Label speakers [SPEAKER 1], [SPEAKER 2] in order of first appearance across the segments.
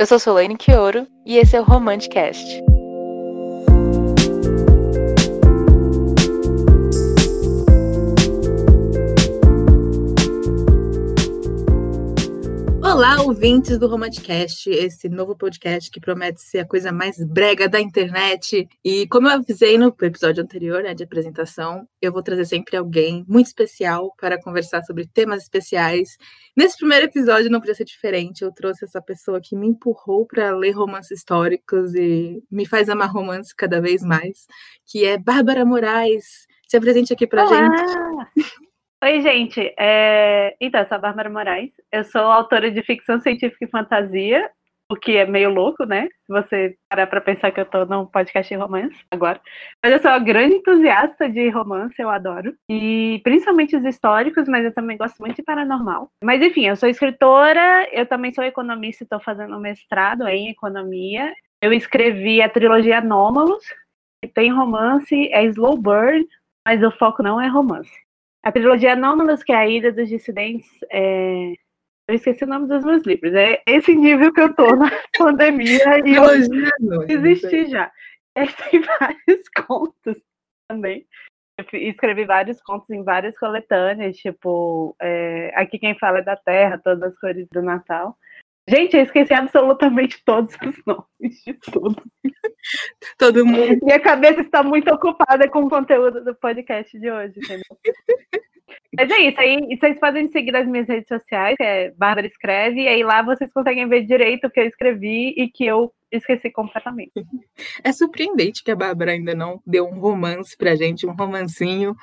[SPEAKER 1] Eu sou Solane Quioro e esse é o Romanticast.
[SPEAKER 2] Olá, ouvintes do Romanticast, esse novo podcast que promete ser a coisa mais brega da internet. E como eu avisei no episódio anterior, né, de apresentação, eu vou trazer sempre alguém muito especial para conversar sobre temas especiais. Nesse primeiro episódio não podia ser diferente, eu trouxe essa pessoa que me empurrou para ler romances históricos e me faz amar romance cada vez mais, que é Bárbara Moraes. Se apresente aqui para gente.
[SPEAKER 3] Oi, gente. É... Então, eu sou a Bárbara Moraes. Eu sou autora de ficção científica e fantasia, o que é meio louco, né? Se você parar para pensar que eu estou num podcast de romance agora. Mas eu sou uma grande entusiasta de romance, eu adoro. E principalmente os históricos, mas eu também gosto muito de paranormal. Mas enfim, eu sou escritora, eu também sou economista e estou fazendo um mestrado em economia. Eu escrevi a trilogia Anômalos, que tem romance, é Slow Burn, mas o foco não é romance. A trilogia Anômalos, que é a Ilha dos Dissidentes, é... eu esqueci o nome dos meus livros. É esse nível que eu tô na pandemia e eu desisti já. Tem vários contos também. Eu escrevi vários contos em várias coletâneas, tipo, é... Aqui Quem Fala é da Terra, Todas as Cores do Natal. Gente, eu esqueci absolutamente todos os nomes de tudo.
[SPEAKER 2] Todo mundo.
[SPEAKER 3] Minha cabeça está muito ocupada com o conteúdo do podcast de hoje, entendeu? Mas é isso, aí vocês podem seguir nas minhas redes sociais, que é Bárbara Escreve, e aí lá vocês conseguem ver direito o que eu escrevi e que eu esqueci completamente.
[SPEAKER 2] É surpreendente que a Bárbara ainda não deu um romance pra gente, um romancinho.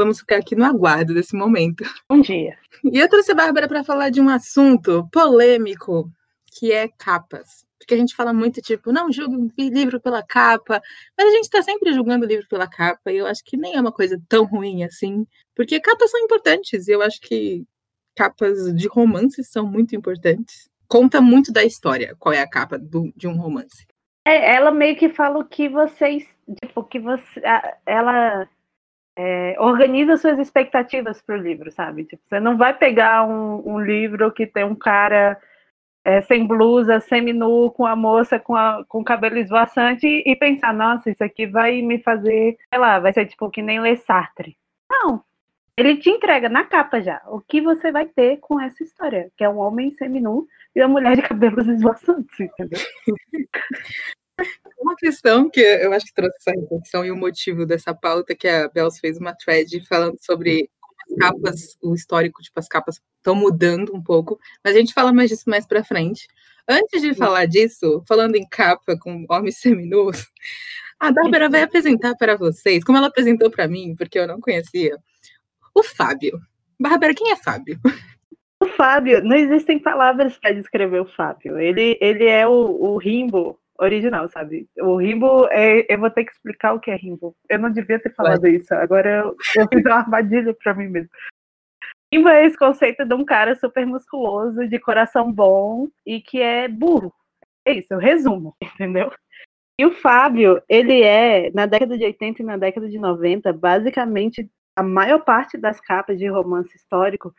[SPEAKER 2] Vamos ficar aqui no aguardo desse momento.
[SPEAKER 3] Um dia.
[SPEAKER 2] E eu trouxe a Bárbara para falar de um assunto polêmico, que é capas. Porque a gente fala muito, tipo, não julgue livro pela capa, mas a gente está sempre julgando o livro pela capa, e eu acho que nem é uma coisa tão ruim assim, porque capas são importantes, e eu acho que capas de romances são muito importantes. Conta muito da história, qual é a capa do, de um romance.
[SPEAKER 3] É, ela meio que fala o que vocês, tipo, que você, ela é, organiza suas expectativas para o livro, sabe? Tipo, você não vai pegar um, um livro que tem um cara é, sem blusa, semi-nu, com a moça com, a, com cabelo esvoaçante e pensar, nossa, isso aqui vai me fazer, sei lá, vai ser tipo que nem ler Sartre. Não. Ele te entrega na capa já o que você vai ter com essa história, que é um homem semi-nu e uma mulher de cabelos esvoaçantes, entendeu?
[SPEAKER 2] Uma questão que eu acho que trouxe essa reflexão e o motivo dessa pauta, que a Bels fez uma thread falando sobre as capas, o histórico, tipo, as capas estão mudando um pouco, mas a gente fala mais disso mais para frente. Antes de falar disso, falando em capa com homens seminus, a Bárbara vai apresentar para vocês, como ela apresentou para mim, porque eu não conhecia, o Fábio. Bárbara, quem é Fábio?
[SPEAKER 3] O Fábio, não existem palavras para descrever o Fábio. Ele, ele é o, o Rimbo original, sabe? O Rimbo, é, eu vou ter que explicar o que é Rimbo. Eu não devia ter falado Vai. isso, agora eu, eu fiz uma armadilha para mim mesmo. Rimbo é esse conceito de um cara super musculoso, de coração bom e que é burro. É isso, eu resumo, entendeu? E o Fábio, ele é, na década de 80 e na década de 90, basicamente a maior parte das capas de romance histórico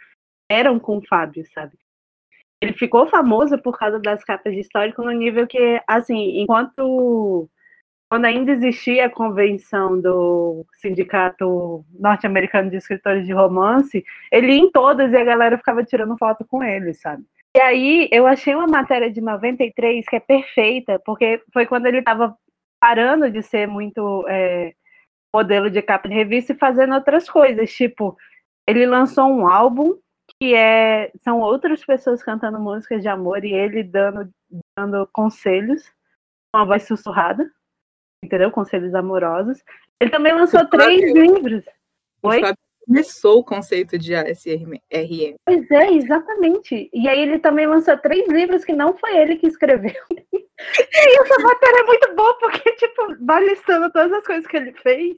[SPEAKER 3] eram com o Fábio, sabe? Ele ficou famoso por causa das capas de histórico no nível que, assim, enquanto quando ainda existia a convenção do Sindicato Norte-Americano de Escritores de Romance, ele ia em todas e a galera ficava tirando foto com ele, sabe? E aí eu achei uma matéria de 93 que é perfeita, porque foi quando ele estava parando de ser muito é, modelo de capa de revista e fazendo outras coisas, tipo, ele lançou um álbum que é, são outras pessoas cantando músicas de amor e ele dando, dando conselhos com a voz sussurrada, entendeu? Conselhos amorosos. Ele também lançou três livros.
[SPEAKER 2] Oi? começou o conceito de ASRM.
[SPEAKER 3] Pois é, exatamente. E aí ele também lançou três livros que não foi ele que escreveu. e essa matéria é muito boa, porque, tipo, vai listando todas as coisas que ele fez.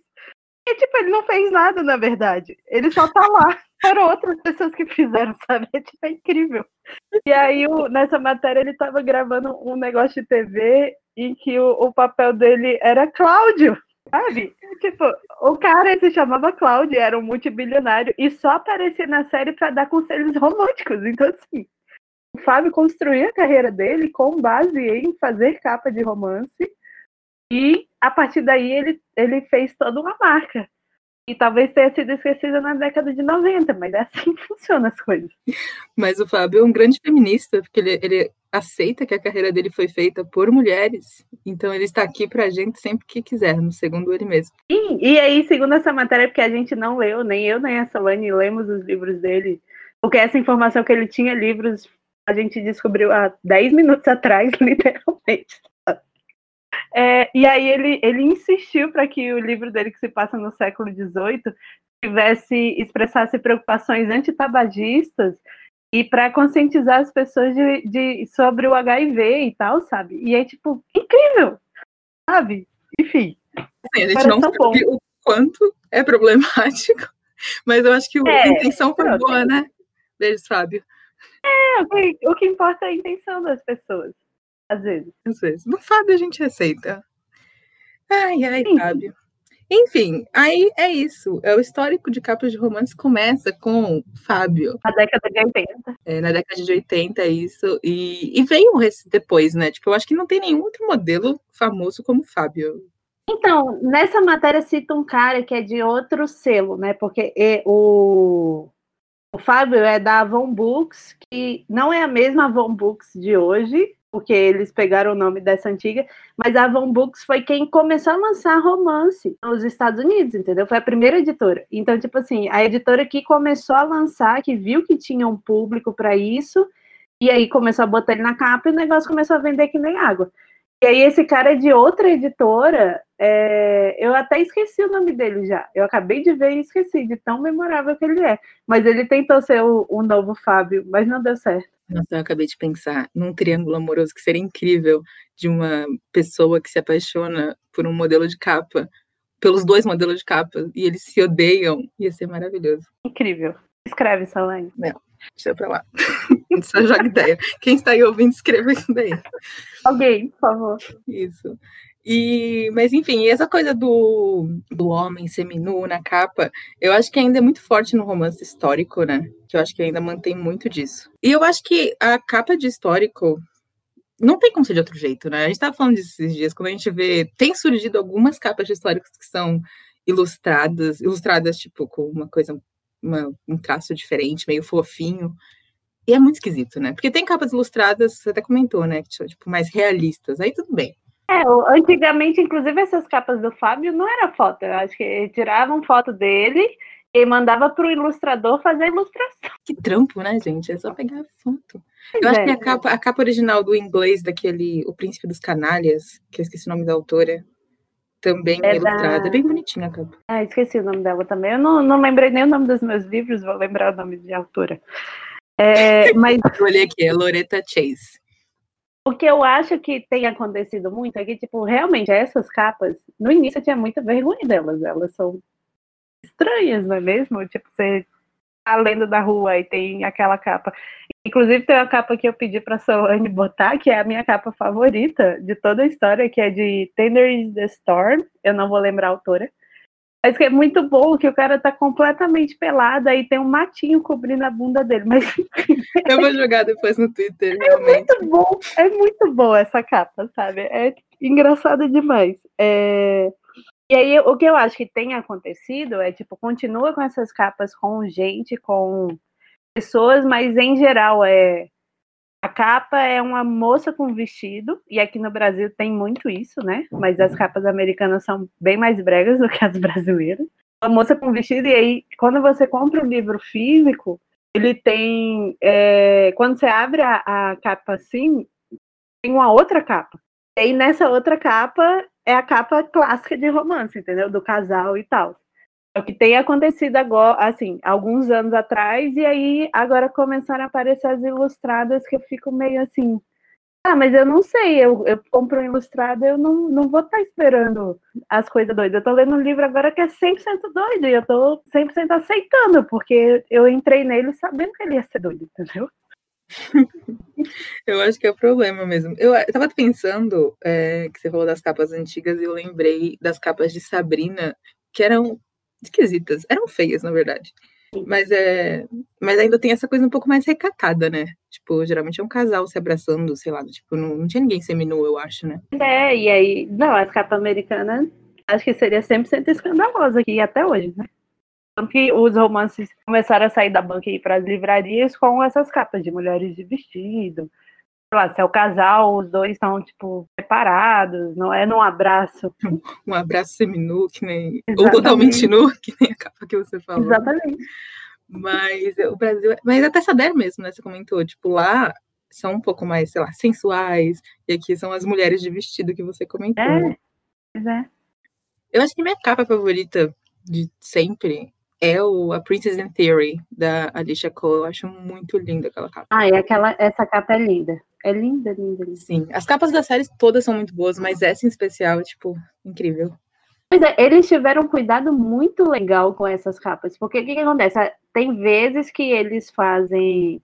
[SPEAKER 3] E, tipo, ele não fez nada, na verdade. Ele só tá lá foram outras pessoas que fizeram, sabe? É, tipo, é incrível. E aí, o, nessa matéria, ele estava gravando um negócio de TV em que o, o papel dele era Cláudio, sabe? Tipo, o cara se chamava Cláudio, era um multibilionário e só aparecia na série para dar conselhos românticos. Então, assim, o Fábio construiu a carreira dele com base em fazer capa de romance e a partir daí ele, ele fez toda uma marca. E talvez tenha sido esquecida na década de 90, mas é assim que funcionam as coisas.
[SPEAKER 2] Mas o Fábio é um grande feminista, porque ele, ele aceita que a carreira dele foi feita por mulheres, então ele está aqui para a gente sempre que quisermos, segundo ele mesmo.
[SPEAKER 3] Sim, e aí, segundo essa matéria, porque a gente não leu, nem eu nem a Solane lemos os livros dele, porque essa informação que ele tinha livros, a gente descobriu há 10 minutos atrás, literalmente. É, e aí ele, ele insistiu para que o livro dele, que se passa no século XVIII, tivesse expressasse preocupações antitabagistas e para conscientizar as pessoas de, de, sobre o HIV e tal, sabe? E é tipo incrível, sabe? Enfim.
[SPEAKER 2] Sim, a gente não sabe bom. o quanto é problemático, mas eu acho que é, a intenção foi boa, né? Deles, Fábio.
[SPEAKER 3] É, o que, o que importa é a intenção das pessoas. Às vezes. Às
[SPEAKER 2] vezes. No Fábio a gente aceita. Ai, ai, Sim. Fábio. Enfim, aí é isso. É o histórico de capas de romance começa com Fábio.
[SPEAKER 3] Na década de 80.
[SPEAKER 2] É, na década de 80, isso. E, e veio depois, né? Tipo, eu acho que não tem nenhum outro modelo famoso como Fábio.
[SPEAKER 3] Então, nessa matéria cita um cara que é de outro selo, né? Porque é, o, o Fábio é da Avon Books, que não é a mesma Avon Books de hoje, porque eles pegaram o nome dessa antiga, mas a Avon Books foi quem começou a lançar romance nos Estados Unidos, entendeu? Foi a primeira editora. Então, tipo assim, a editora que começou a lançar, que viu que tinha um público para isso, e aí começou a botar ele na capa e o negócio começou a vender que nem água. E aí esse cara é de outra editora, é... eu até esqueci o nome dele já. Eu acabei de ver e esqueci de tão memorável que ele é. Mas ele tentou ser o, o novo Fábio, mas não deu certo.
[SPEAKER 2] Nossa, eu acabei de pensar num triângulo amoroso que seria incrível de uma pessoa que se apaixona por um modelo de capa, pelos dois modelos de capa, e eles se odeiam. Ia ser maravilhoso.
[SPEAKER 3] Incrível. Escreve, Salane.
[SPEAKER 2] Não, deixa pra lá. Só joga ideia. Quem está aí ouvindo, escreva isso daí.
[SPEAKER 3] Alguém, por favor.
[SPEAKER 2] Isso. E, mas enfim, essa coisa do, do homem seminu na capa, eu acho que ainda é muito forte no romance histórico, né? Que eu acho que ainda mantém muito disso. E eu acho que a capa de histórico não tem como ser de outro jeito, né? A gente tava falando disso esses dias, quando a gente vê, tem surgido algumas capas de históricos que são ilustradas, ilustradas tipo com uma coisa, uma, um traço diferente, meio fofinho. E é muito esquisito, né? Porque tem capas ilustradas, você até comentou, né? Tipo, mais realistas. Aí tudo bem.
[SPEAKER 3] É, antigamente, inclusive, essas capas do Fábio não era foto. Eu acho que tiravam foto dele e mandava para o ilustrador fazer a ilustração.
[SPEAKER 2] Que trampo, né, gente? É só pegar a foto. Eu acho que a é. capa, a capa original do inglês daquele O Príncipe dos Canalhas, que eu esqueci o nome da autora, também é, é ilustrada. Da... É bem bonitinha a capa.
[SPEAKER 3] Ah, esqueci o nome dela também. Eu não, não lembrei nem o nome dos meus livros, vou lembrar o nome de autora. É, mas...
[SPEAKER 2] eu olhei aqui, é Loretta Chase.
[SPEAKER 3] O que eu acho que tem acontecido muito é que, tipo, realmente essas capas, no início eu tinha muita vergonha delas, elas são estranhas, não é mesmo? Tipo, você tá lendo da rua e tem aquela capa. Inclusive tem uma capa que eu pedi para Solange botar, que é a minha capa favorita de toda a história, que é de Tender is the Storm, eu não vou lembrar a autora. Mas que é muito bom que o cara tá completamente pelado e tem um matinho cobrindo a bunda dele. Mas
[SPEAKER 2] eu vou jogar depois no Twitter.
[SPEAKER 3] É muito bom, é muito boa essa capa, sabe? É engraçado demais. É... E aí o que eu acho que tem acontecido é tipo continua com essas capas com gente, com pessoas, mas em geral é a capa é uma moça com vestido, e aqui no Brasil tem muito isso, né? Mas as capas americanas são bem mais bregas do que as brasileiras. Uma moça com vestido, e aí, quando você compra um livro físico, ele tem. É, quando você abre a, a capa assim, tem uma outra capa. E aí, nessa outra capa, é a capa clássica de romance, entendeu? Do casal e tal. O que tem acontecido agora, assim, alguns anos atrás, e aí agora começaram a aparecer as ilustradas que eu fico meio assim. Ah, mas eu não sei, eu, eu compro um ilustrado, eu não, não vou estar tá esperando as coisas doidas. Eu tô lendo um livro agora que é 100% doido, e eu tô 100% aceitando, porque eu entrei nele sabendo que ele ia ser doido, entendeu?
[SPEAKER 2] eu acho que é o problema mesmo. Eu, eu tava pensando é, que você falou das capas antigas e eu lembrei das capas de Sabrina, que eram esquisitas. Eram feias, na verdade. Mas é. Mas ainda tem essa coisa um pouco mais recatada, né? Tipo, geralmente é um casal se abraçando, sei lá, tipo, não, não tinha ninguém seminu, eu acho, né?
[SPEAKER 3] É, e aí, não, as capas americanas acho que seria 100% escandalosa aqui até hoje, né? Tanto que os romances começaram a sair da banca e ir para as livrarias com essas capas de mulheres de vestido. Lá, se é o casal, os dois estão, tipo, separados, não é num abraço.
[SPEAKER 2] Um abraço seminu, que nem. Ou totalmente nu, que nem a capa que você falou.
[SPEAKER 3] Exatamente.
[SPEAKER 2] Mas o Brasil. Mas até Sader mesmo, né? Você comentou, tipo, lá são um pouco mais, sei lá, sensuais, e aqui são as mulheres de vestido que você comentou.
[SPEAKER 3] É, pois é.
[SPEAKER 2] Eu acho que minha capa favorita de sempre é o A Princess in Theory, da Alicia Cole. Eu acho muito linda aquela capa.
[SPEAKER 3] Ah, e aquela, essa capa é linda. É linda, linda, linda.
[SPEAKER 2] Sim, as capas das séries todas são muito boas, mas essa em especial tipo, incrível.
[SPEAKER 3] Pois é, eles tiveram um cuidado muito legal com essas capas, porque o que, que acontece? Tem vezes que eles fazem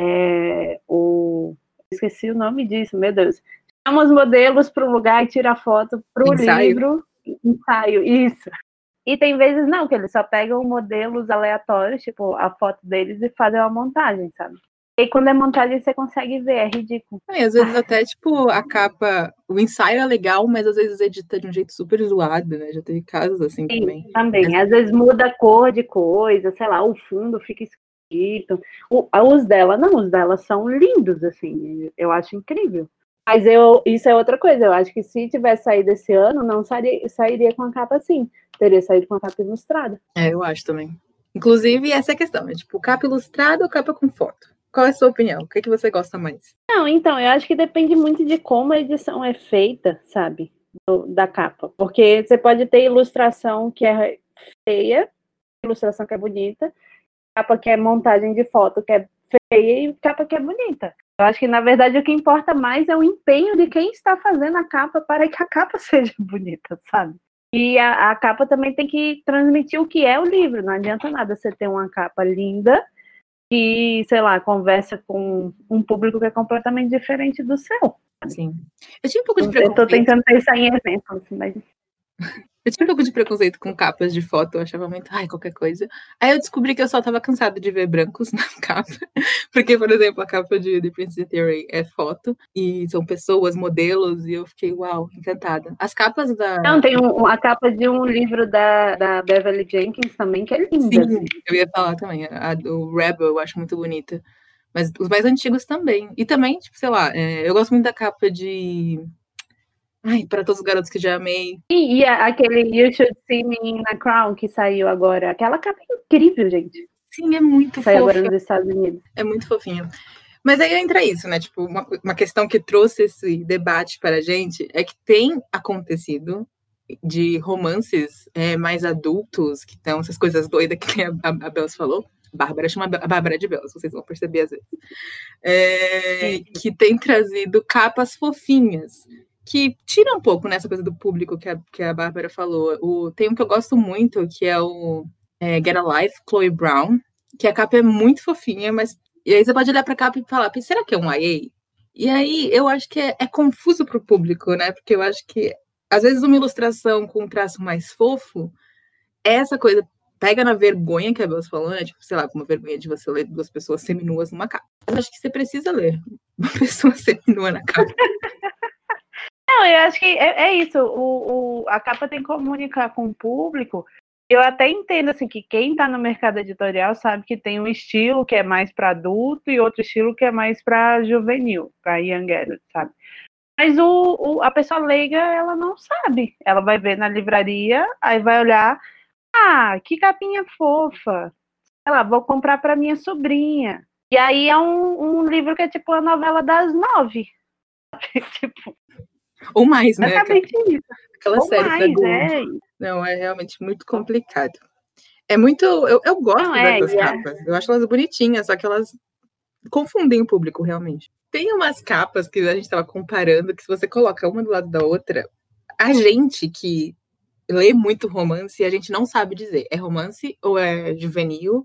[SPEAKER 3] é, o. Esqueci o nome disso, meu Deus. Chama os modelos para o lugar e tira foto para o livro. Ensaio, isso. E tem vezes não, que eles só pegam modelos aleatórios, tipo, a foto deles e fazem uma montagem, sabe? E quando é montagem você consegue ver, é ridículo.
[SPEAKER 2] E às vezes até, tipo, a capa, o ensaio é legal, mas às vezes edita de um jeito super zoado, né? Já teve casos assim
[SPEAKER 3] Sim,
[SPEAKER 2] também.
[SPEAKER 3] Também. Às vezes muda a cor de coisa, sei lá, o fundo fica esquisito. O, os dela, não, os dela são lindos, assim, eu acho incrível. Mas eu, isso é outra coisa, eu acho que se tivesse saído esse ano, não sairia, sairia com a capa assim. Teria saído com a capa ilustrada.
[SPEAKER 2] É, eu acho também. Inclusive, essa é a questão, é tipo, capa ilustrada ou capa com foto? Qual é a sua opinião? O que, é que você gosta mais?
[SPEAKER 3] Não, então, eu acho que depende muito de como a edição é feita, sabe? Do, da capa. Porque você pode ter ilustração que é feia, ilustração que é bonita, capa que é montagem de foto que é feia e capa que é bonita. Eu acho que, na verdade, o que importa mais é o empenho de quem está fazendo a capa para que a capa seja bonita, sabe? E a, a capa também tem que transmitir o que é o livro. Não adianta nada você ter uma capa linda que, sei lá, conversa com um público que é completamente diferente do seu.
[SPEAKER 2] Sim. Eu tinha um pouco de preconceito.
[SPEAKER 3] Eu tô tentando pensar em exemplos, mas.
[SPEAKER 2] Eu tinha um pouco de preconceito com capas de foto, eu achava muito, ai, qualquer coisa. Aí eu descobri que eu só tava cansada de ver brancos na capa. Porque, por exemplo, a capa de The Princess Theory é foto, e são pessoas, modelos, e eu fiquei, uau, encantada. As capas da.
[SPEAKER 3] Não, tem um, a capa de um livro da, da Beverly Jenkins também, que é linda.
[SPEAKER 2] Sim, assim. eu ia falar também. A do Rebel eu acho muito bonita. Mas os mais antigos também. E também, tipo, sei lá, é, eu gosto muito da capa de Ai, para todos os garotos que já amei.
[SPEAKER 3] E, e aquele You Should See Me in a Crown que saiu agora. Aquela capa é incrível, gente.
[SPEAKER 2] Sim, é muito
[SPEAKER 3] Saiu agora nos Estados Unidos.
[SPEAKER 2] É muito fofinho. Mas aí entra isso, né? Tipo, uma, uma questão que trouxe esse debate para a gente é que tem acontecido de romances é, mais adultos, que estão essas coisas doidas que a, a, a Belos falou. Bárbara chama a Bárbara de Belos, vocês vão perceber às vezes. É, que tem trazido capas fofinhas que tira um pouco nessa coisa do público que a, que a Bárbara falou. O, tem um que eu gosto muito, que é o é, Get a Life, Chloe Brown, que a capa é muito fofinha, mas. E aí você pode olhar pra capa e falar, será que é um YA? E aí eu acho que é, é confuso pro público, né? Porque eu acho que, às vezes, uma ilustração com um traço mais fofo, é essa coisa pega na vergonha que a Bela falou, né? Tipo, sei lá, como vergonha de você ler duas pessoas seminuas numa capa. Eu acho que você precisa ler uma pessoa seminua na capa.
[SPEAKER 3] Não, eu acho que é, é isso. O, o, a capa tem que comunicar com o público. Eu até entendo assim que quem está no mercado editorial sabe que tem um estilo que é mais para adulto e outro estilo que é mais para juvenil, para young adult, sabe? Mas o, o, a pessoa leiga, ela não sabe. Ela vai ver na livraria, aí vai olhar, ah, que capinha fofa. Ela vou comprar para minha sobrinha. E aí é um, um livro que é tipo a novela das nove. tipo,
[SPEAKER 2] ou mais, né?
[SPEAKER 3] Exatamente isso.
[SPEAKER 2] Aquela
[SPEAKER 3] Ou
[SPEAKER 2] série
[SPEAKER 3] mais,
[SPEAKER 2] da Globo.
[SPEAKER 3] é.
[SPEAKER 2] Não, é realmente muito complicado. É muito. Eu, eu gosto
[SPEAKER 3] Não, é,
[SPEAKER 2] dessas
[SPEAKER 3] é.
[SPEAKER 2] capas. Eu acho elas bonitinhas, só que elas confundem o público, realmente. Tem umas capas que a gente estava comparando, que se você coloca uma do lado da outra, a gente que lê muito romance, a gente não sabe dizer. É romance ou é juvenil,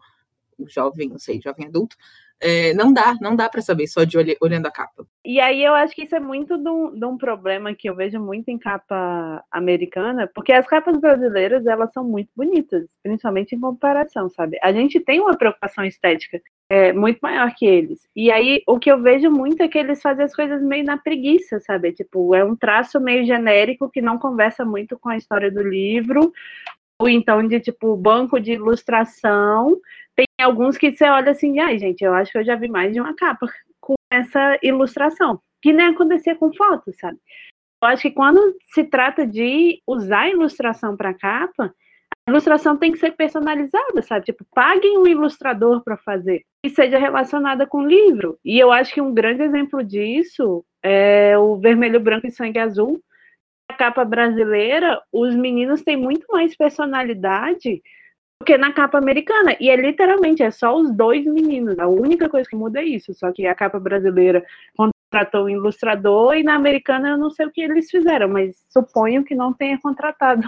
[SPEAKER 2] jovem, não sei, jovem adulto, é, não dá, não dá para saber só de olhando a capa.
[SPEAKER 3] E aí eu acho que isso é muito de um, de um, problema que eu vejo muito em capa americana, porque as capas brasileiras elas são muito bonitas, principalmente em comparação, sabe? A gente tem uma preocupação estética é, muito maior que eles. E aí o que eu vejo muito é que eles fazem as coisas meio na preguiça, sabe? Tipo, é um traço meio genérico que não conversa muito com a história do livro, ou então de tipo banco de ilustração tem alguns que você olha assim, ai, gente, eu acho que eu já vi mais de uma capa com essa ilustração, que nem acontecia com fotos, sabe? Eu acho que quando se trata de usar a ilustração para capa, a ilustração tem que ser personalizada, sabe? Tipo, paguem um ilustrador para fazer e seja relacionada com o livro. E eu acho que um grande exemplo disso é o Vermelho, Branco e Sangue Azul. A capa brasileira, os meninos têm muito mais personalidade porque na capa americana, e é literalmente, é só os dois meninos. A única coisa que muda é isso. Só que a capa brasileira contratou um ilustrador e na americana eu não sei o que eles fizeram, mas suponho que não tenha contratado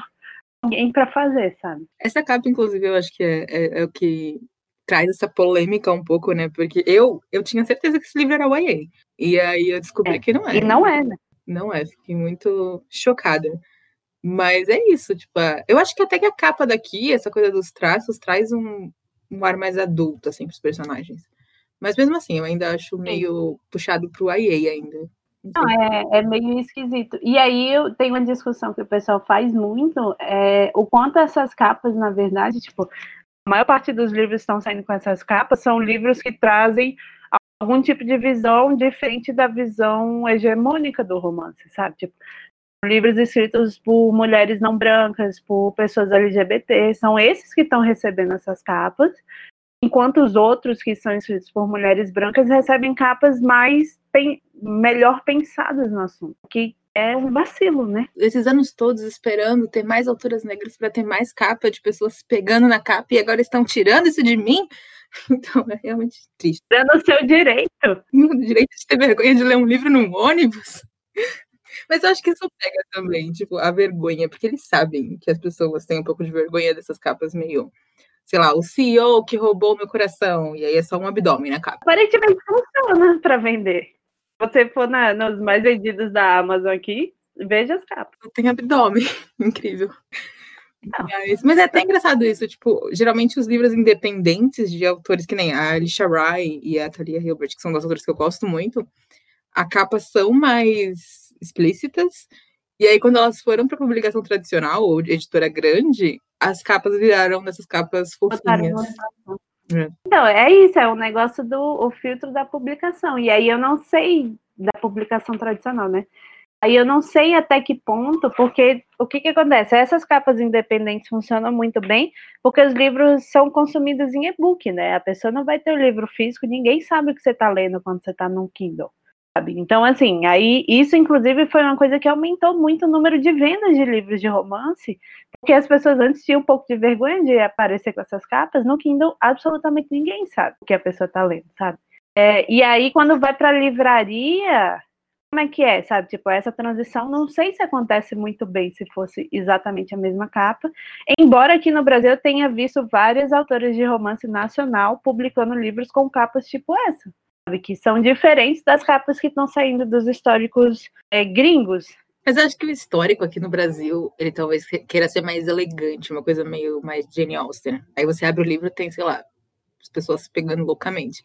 [SPEAKER 3] alguém para fazer, sabe?
[SPEAKER 2] Essa capa, inclusive, eu acho que é, é, é, o que traz essa polêmica um pouco, né? Porque eu, eu tinha certeza que esse livro era YA. E aí eu descobri
[SPEAKER 3] é.
[SPEAKER 2] que não é.
[SPEAKER 3] E não é, né?
[SPEAKER 2] Não é, fiquei muito chocada. Mas é isso, tipo, eu acho que até que a capa daqui, essa coisa dos traços, traz um, um ar mais adulto, assim, pros personagens. Mas mesmo assim, eu ainda acho meio puxado pro IA ainda.
[SPEAKER 3] Não, é, é meio esquisito. E aí eu tenho uma discussão que o pessoal faz muito, é, o quanto essas capas, na verdade, tipo, a maior parte dos livros que estão saindo com essas capas são livros que trazem algum tipo de visão diferente da visão hegemônica do romance, sabe? Tipo, livros escritos por mulheres não brancas, por pessoas LGBT, são esses que estão recebendo essas capas, enquanto os outros que são escritos por mulheres brancas recebem capas mais pen melhor pensadas no assunto, que é um vacilo, né?
[SPEAKER 2] Esses anos todos esperando ter mais autoras negras para ter mais capa de pessoas pegando na capa e agora estão tirando isso de mim. Então é realmente triste.
[SPEAKER 3] Dando o seu direito.
[SPEAKER 2] O direito de ter vergonha de ler um livro num ônibus. Mas eu acho que isso pega também, tipo, a vergonha, porque eles sabem que as pessoas têm um pouco de vergonha dessas capas meio. Sei lá, o CEO que roubou meu coração, e aí é só um abdômen na capa.
[SPEAKER 3] Aparentemente funciona para vender. Você for na, nos mais vendidos da Amazon aqui, veja as capas.
[SPEAKER 2] Tem abdômen, incrível. Mas, mas, é até engraçado isso, tipo, geralmente os livros independentes de autores que nem a Alicia Rai e a Talia Hilbert, que são das autoras que eu gosto muito, a capa são mais explícitas. E aí, quando elas foram para publicação tradicional ou editora grande, as capas viraram dessas capas fofinhas.
[SPEAKER 3] É. Então, é isso, é o negócio do o filtro da publicação. E aí eu não sei da publicação tradicional, né? Aí eu não sei até que ponto, porque o que, que acontece? Essas capas independentes funcionam muito bem, porque os livros são consumidos em e-book, né? A pessoa não vai ter o livro físico, ninguém sabe o que você está lendo quando você está num Kindle sabe? Então, assim, aí isso inclusive foi uma coisa que aumentou muito o número de vendas de livros de romance, porque as pessoas antes tinham um pouco de vergonha de aparecer com essas capas, no Kindle absolutamente ninguém sabe o que a pessoa está lendo, sabe? É, e aí, quando vai para a livraria, como é que é, sabe? Tipo, essa transição, não sei se acontece muito bem se fosse exatamente a mesma capa, embora aqui no Brasil eu tenha visto várias autoras de romance nacional publicando livros com capas tipo essa, que são diferentes das capas que estão saindo dos históricos é, gringos.
[SPEAKER 2] Mas eu acho que o histórico aqui no Brasil, ele talvez queira ser mais elegante, uma coisa meio mais Jane Austen. Aí você abre o livro e tem, sei lá, as pessoas se pegando loucamente.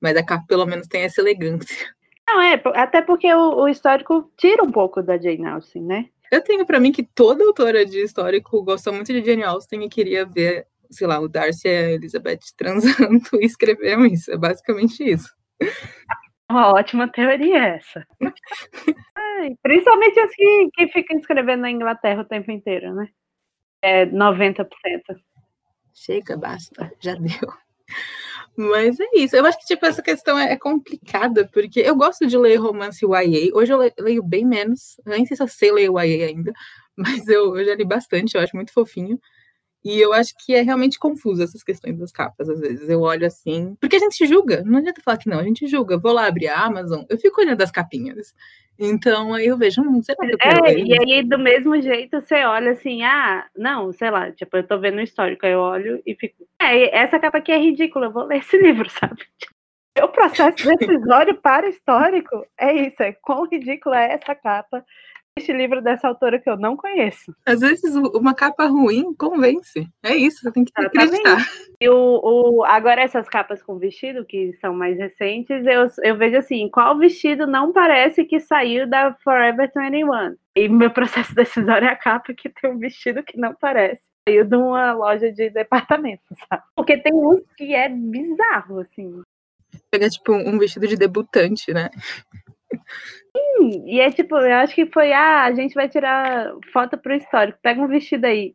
[SPEAKER 2] Mas a capa pelo menos tem essa elegância.
[SPEAKER 3] Não, é, até porque o, o histórico tira um pouco da Jane Austen, né?
[SPEAKER 2] Eu tenho para mim que toda autora de histórico gosta muito de Jane Austen e queria ver, sei lá, o Darcy e a Elizabeth transando e escreveram isso. É basicamente isso.
[SPEAKER 3] Uma ótima teoria essa. Ai, principalmente as que, que ficam escrevendo na Inglaterra o tempo inteiro, né? É 90%.
[SPEAKER 2] Chega, basta, já deu. Mas é isso. Eu acho que tipo, essa questão é, complicada, porque eu gosto de ler romance YA. Hoje eu leio bem menos. Nem sei se eu sei ler YA ainda, mas eu, eu já li bastante, eu acho muito fofinho. E eu acho que é realmente confuso essas questões das capas, às vezes. Eu olho assim. Porque a gente julga, não adianta falar que não, a gente julga. Vou lá abrir a Amazon, eu fico olhando as capinhas. Então aí eu vejo, hum, será que eu
[SPEAKER 3] É, e aí do mesmo jeito você olha assim, ah, não, sei lá, tipo, eu tô vendo o histórico, aí eu olho e fico. É, essa capa aqui é ridícula, eu vou ler esse livro, sabe? O processo decisório para histórico é isso, é quão ridícula é essa capa este livro dessa autora que eu não conheço.
[SPEAKER 2] Às vezes uma capa ruim convence. É isso, você tem que acreditar.
[SPEAKER 3] E o, o, agora essas capas com vestido, que são mais recentes, eu, eu vejo assim, qual vestido não parece que saiu da Forever 21? E meu processo decisório é a capa que tem um vestido que não parece. Saiu de uma loja de departamento, sabe? Porque tem uns que é bizarro, assim.
[SPEAKER 2] Pega, tipo, um vestido de debutante, né?
[SPEAKER 3] Sim, e é tipo, eu acho que foi, ah, a gente vai tirar foto pro histórico, pega um vestido aí.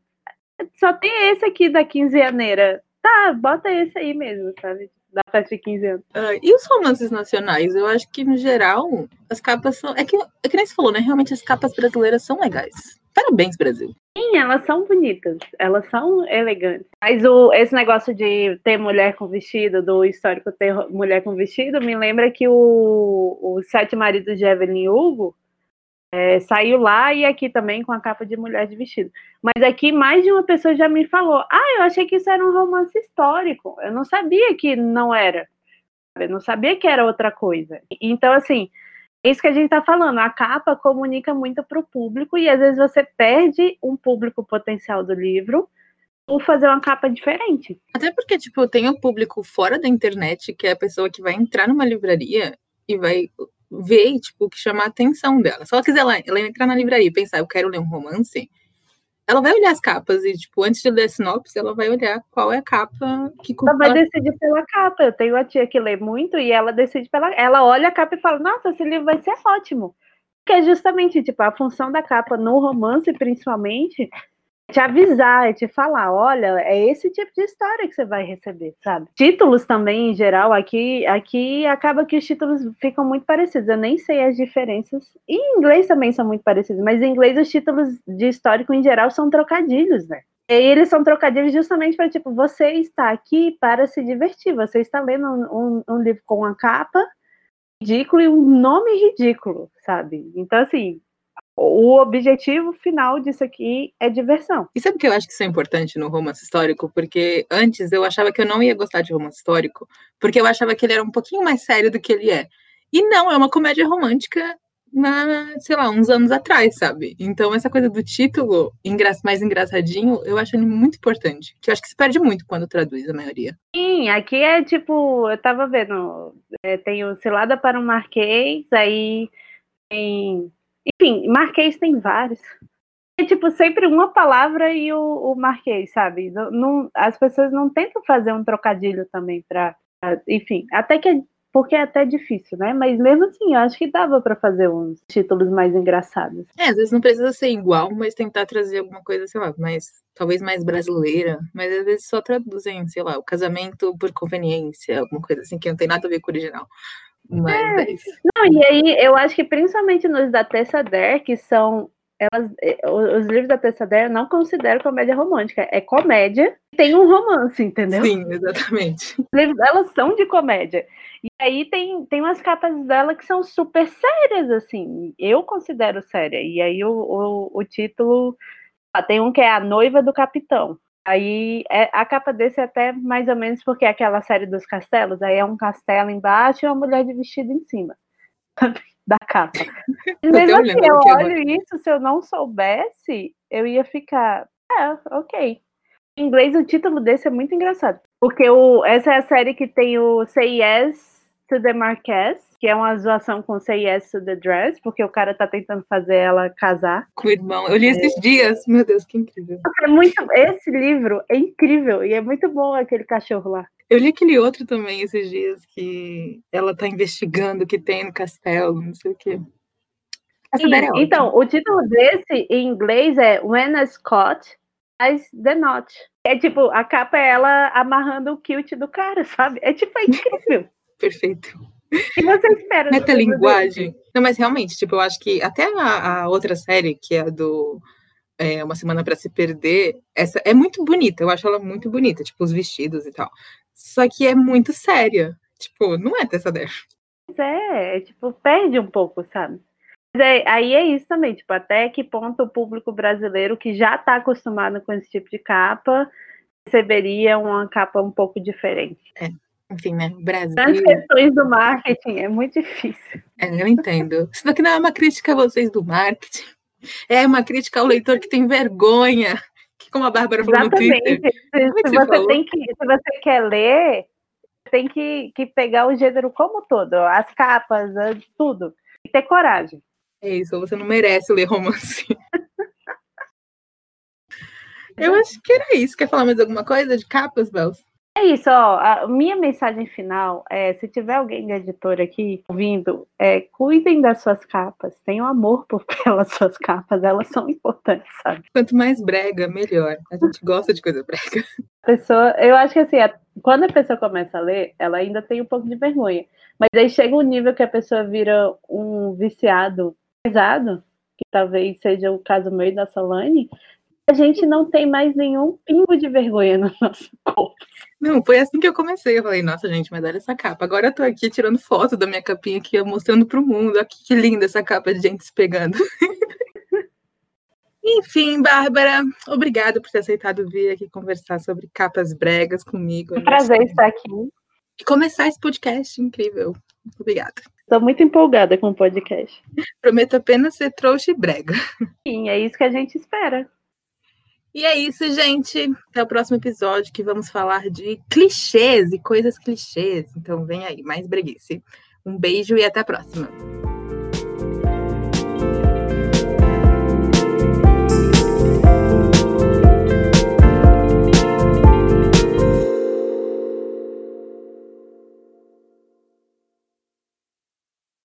[SPEAKER 3] Só tem esse aqui da quinzeaneira. Tá, bota esse aí mesmo, sabe? Da festa de 15 anos.
[SPEAKER 2] Uh, e os romances nacionais? Eu acho que, no geral, as capas são. É que, é que nem você falou, né? Realmente as capas brasileiras são legais. Parabéns, Brasil.
[SPEAKER 3] Sim, elas são bonitas, elas são elegantes. Mas o, esse negócio de ter mulher com vestido, do histórico ter mulher com vestido, me lembra que o, o Sete Maridos de Evelyn Hugo é, saiu lá e aqui também com a capa de mulher de vestido. Mas aqui mais de uma pessoa já me falou: ah, eu achei que isso era um romance histórico. Eu não sabia que não era. Eu não sabia que era outra coisa. Então, assim, é isso que a gente está falando. A capa comunica muito para o público e às vezes você perde um público potencial do livro por fazer uma capa diferente.
[SPEAKER 2] Até porque, tipo, tem o público fora da internet, que é a pessoa que vai entrar numa livraria e vai ver, tipo, que chama a atenção dela. Se ela quiser ela, ela entrar na livraria e pensar, eu quero ler um romance, ela vai olhar as capas e, tipo, antes de ler a sinopse, ela vai olhar qual é a capa que
[SPEAKER 3] Ela vai decidir pela capa. Eu tenho a tia que lê muito e ela decide pela. Ela olha a capa e fala: Nossa, esse livro vai ser ótimo. Que é justamente, tipo, a função da capa no romance, principalmente, te avisar, é te falar, olha, é esse tipo de história que você vai receber, sabe? Títulos também, em geral, aqui, aqui acaba que os títulos ficam muito parecidos. Eu nem sei as diferenças. E em inglês também são muito parecidos, mas em inglês os títulos de histórico, em geral, são trocadilhos, né? E eles são trocadilhos justamente para, tipo, você está aqui para se divertir. Você está lendo um, um, um livro com uma capa ridículo e um nome ridículo, sabe? Então, assim, o objetivo final disso aqui é diversão.
[SPEAKER 2] E sabe que eu acho que isso é importante no romance histórico? Porque antes eu achava que eu não ia gostar de romance histórico, porque eu achava que ele era um pouquinho mais sério do que ele é. E não, é uma comédia romântica na, sei lá, uns anos atrás, sabe? Então, essa coisa do título engra mais engraçadinho, eu acho ele muito importante. Que eu acho que se perde muito quando traduz a maioria.
[SPEAKER 3] Sim, aqui é tipo, eu tava vendo, é, tem o Cilada para um Marquês, aí tem enfim, Marquês tem vários. É tipo sempre uma palavra e o, o Marquês, sabe? Não, não, as pessoas não tentam fazer um trocadilho também para, enfim, até que é, porque é até difícil, né? Mas mesmo assim, eu acho que dava para fazer uns títulos mais engraçados.
[SPEAKER 2] É, às vezes não precisa ser igual, mas tentar trazer alguma coisa, sei lá, mais talvez mais brasileira, mas às vezes só traduzem, sei lá, o casamento por conveniência, alguma coisa assim que não tem nada a ver com o original. Mas é, é isso.
[SPEAKER 3] Não, e aí eu acho que principalmente nos da Tessa Dare, que são. Elas, eh, os livros da Tessa Dare eu não considero comédia romântica. É comédia tem um romance, entendeu?
[SPEAKER 2] Sim, exatamente.
[SPEAKER 3] Os livros delas são de comédia. E aí tem, tem umas capas dela que são super sérias, assim. Eu considero séria. E aí o, o, o título. Ah, tem um que é A Noiva do Capitão. Aí é, a capa desse é até mais ou menos porque é aquela série dos castelos, aí é um castelo embaixo e uma mulher de vestido em cima da capa. Mesmo assim, eu olho isso, se eu não soubesse, eu ia ficar, é, ok. Em inglês, o título desse é muito engraçado. Porque o, essa é a série que tem o Yes to the Marquess, que é uma zoação com Say Yes to the Dress, porque o cara tá tentando fazer ela casar.
[SPEAKER 2] Com o irmão. Eu li esses é. dias, meu Deus, que incrível.
[SPEAKER 3] É muito, esse livro é incrível e é muito bom aquele cachorro lá.
[SPEAKER 2] Eu li aquele outro também esses dias que ela tá investigando o que tem no castelo, não sei o quê.
[SPEAKER 3] É então, o título desse em inglês é When a Scott Ties the Knot. É tipo, a capa é ela amarrando o kilt do cara, sabe? É tipo, é incrível.
[SPEAKER 2] Perfeito.
[SPEAKER 3] E você espera?
[SPEAKER 2] Metalinguagem. Não, mas realmente, tipo, eu acho que até a, a outra série, que é a do é, Uma Semana para Se Perder, essa é muito bonita, eu acho ela muito bonita, tipo, os vestidos e tal. Só que é muito séria. Tipo, não é Tessa Dare.
[SPEAKER 3] É, é, tipo, perde um pouco, sabe? É, aí é isso também, tipo, até que ponto o público brasileiro que já está acostumado com esse tipo de capa receberia uma capa um pouco diferente.
[SPEAKER 2] É. enfim, né? Brasil.
[SPEAKER 3] As questões do marketing é muito difícil.
[SPEAKER 2] É, eu entendo. Isso daqui não é uma crítica a vocês do marketing. É uma crítica ao leitor que tem vergonha. Que, como a Bárbara falou
[SPEAKER 3] Exatamente.
[SPEAKER 2] no Twitter.
[SPEAKER 3] Se,
[SPEAKER 2] é
[SPEAKER 3] se
[SPEAKER 2] você
[SPEAKER 3] tem que, se você quer ler, tem que, que pegar o gênero como todo, as capas, tudo. E ter coragem.
[SPEAKER 2] É isso, você não merece ler romance. Eu acho que era isso. Quer falar mais alguma coisa de capas, Bels?
[SPEAKER 3] É isso, ó. A minha mensagem final é: se tiver alguém da editora aqui ouvindo, é, cuidem das suas capas, tenham amor por pelas suas capas, elas são importantes, sabe?
[SPEAKER 2] Quanto mais brega, melhor. A gente gosta de coisa brega.
[SPEAKER 3] Pessoa, eu acho que assim, a- quando a pessoa começa a ler, ela ainda tem um pouco de vergonha. Mas aí chega um nível que a pessoa vira um viciado pesado, que talvez seja o caso meu e da Solane, a gente não tem mais nenhum pingo de vergonha no nosso corpo.
[SPEAKER 2] Não, foi assim que eu comecei. Eu falei, nossa, gente, mas olha essa capa. Agora eu tô aqui tirando foto da minha capinha aqui, mostrando pro mundo. Olha que linda essa capa de gente se pegando. Enfim, Bárbara, obrigada por ter aceitado vir aqui conversar sobre capas bregas comigo.
[SPEAKER 3] É um prazer estar aqui.
[SPEAKER 2] E começar esse podcast incrível. Obrigada.
[SPEAKER 3] Estou muito empolgada com o podcast.
[SPEAKER 2] Prometo apenas ser trouxa e brega.
[SPEAKER 3] Sim, é isso que a gente espera.
[SPEAKER 2] E é isso, gente. Até o próximo episódio que vamos falar de clichês e coisas clichês. Então vem aí, mais breguice. Um beijo e até a próxima.